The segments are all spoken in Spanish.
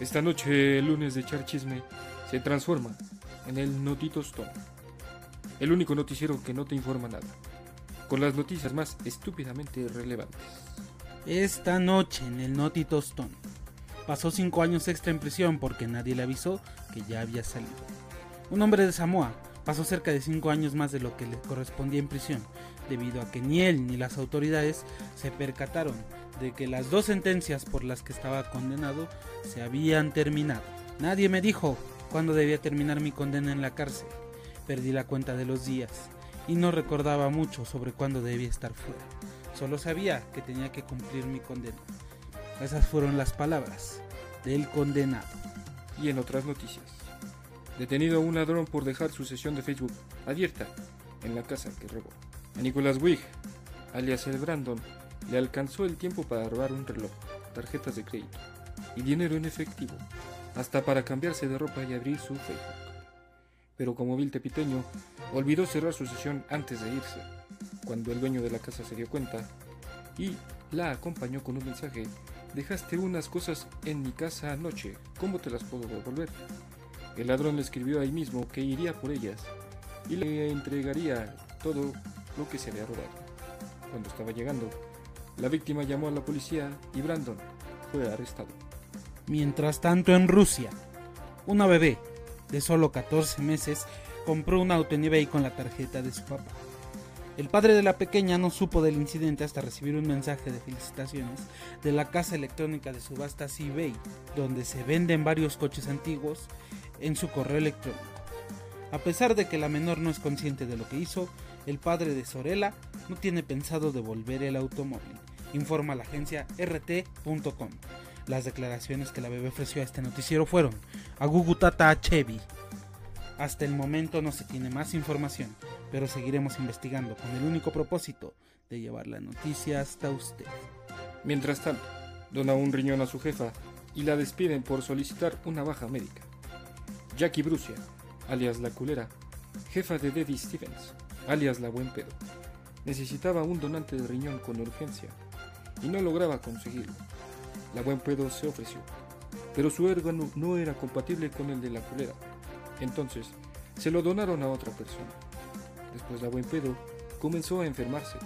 Esta noche, el lunes de Charchisme, se transforma en el Notito Stone. El único noticiero que no te informa nada. Con las noticias más estúpidamente relevantes. Esta noche en el Notito Stone. Pasó cinco años extra en prisión porque nadie le avisó que ya había salido. Un hombre de Samoa pasó cerca de cinco años más de lo que le correspondía en prisión, debido a que ni él ni las autoridades se percataron de que las dos sentencias por las que estaba condenado se habían terminado. Nadie me dijo cuándo debía terminar mi condena en la cárcel. Perdí la cuenta de los días y no recordaba mucho sobre cuándo debía estar fuera. Solo sabía que tenía que cumplir mi condena. Esas fueron las palabras del condenado. Y en otras noticias. Detenido un ladrón por dejar su sesión de Facebook abierta en la casa que robó. A Nicolas Wig, alias el Brandon, le alcanzó el tiempo para robar un reloj, tarjetas de crédito y dinero en efectivo, hasta para cambiarse de ropa y abrir su Facebook. Pero como vil tepiteño, olvidó cerrar su sesión antes de irse. Cuando el dueño de la casa se dio cuenta y la acompañó con un mensaje, dejaste unas cosas en mi casa anoche, ¿cómo te las puedo devolver? El ladrón le escribió ahí mismo que iría por ellas y le entregaría todo lo que se había robado. Cuando estaba llegando, la víctima llamó a la policía y Brandon fue arrestado. Mientras tanto en Rusia, una bebé de solo 14 meses compró un auto en eBay con la tarjeta de su papá. El padre de la pequeña no supo del incidente hasta recibir un mensaje de felicitaciones de la casa electrónica de subastas eBay, donde se venden varios coches antiguos en su correo electrónico. A pesar de que la menor no es consciente de lo que hizo, el padre de Sorella no tiene pensado devolver el automóvil, informa la agencia rt.com. Las declaraciones que la bebé ofreció a este noticiero fueron a Gugutata Chevy. Hasta el momento no se tiene más información, pero seguiremos investigando con el único propósito de llevar la noticia hasta usted. Mientras tanto, dona un riñón a su jefa y la despiden por solicitar una baja médica. Jackie Brucia, alias la culera, jefa de Debbie Stevens, alias la buen pedo, necesitaba un donante de riñón con urgencia y no lograba conseguirlo. La buen pedo se ofreció, pero su órgano no era compatible con el de la culera. Entonces, se lo donaron a otra persona. Después la buen pedo comenzó a enfermarse,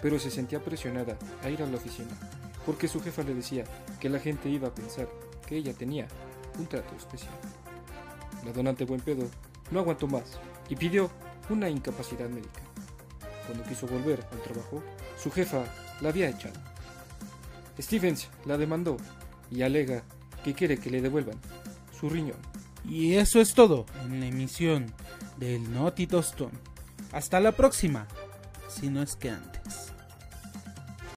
pero se sentía presionada a ir a la oficina, porque su jefa le decía que la gente iba a pensar que ella tenía un trato especial. La donante buen pedo no aguantó más y pidió una incapacidad médica. Cuando quiso volver al trabajo, su jefa la había echado. Stevens la demandó y alega que quiere que le devuelvan su riñón. Y eso es todo en la emisión del Tostón. Hasta la próxima, si no es que antes.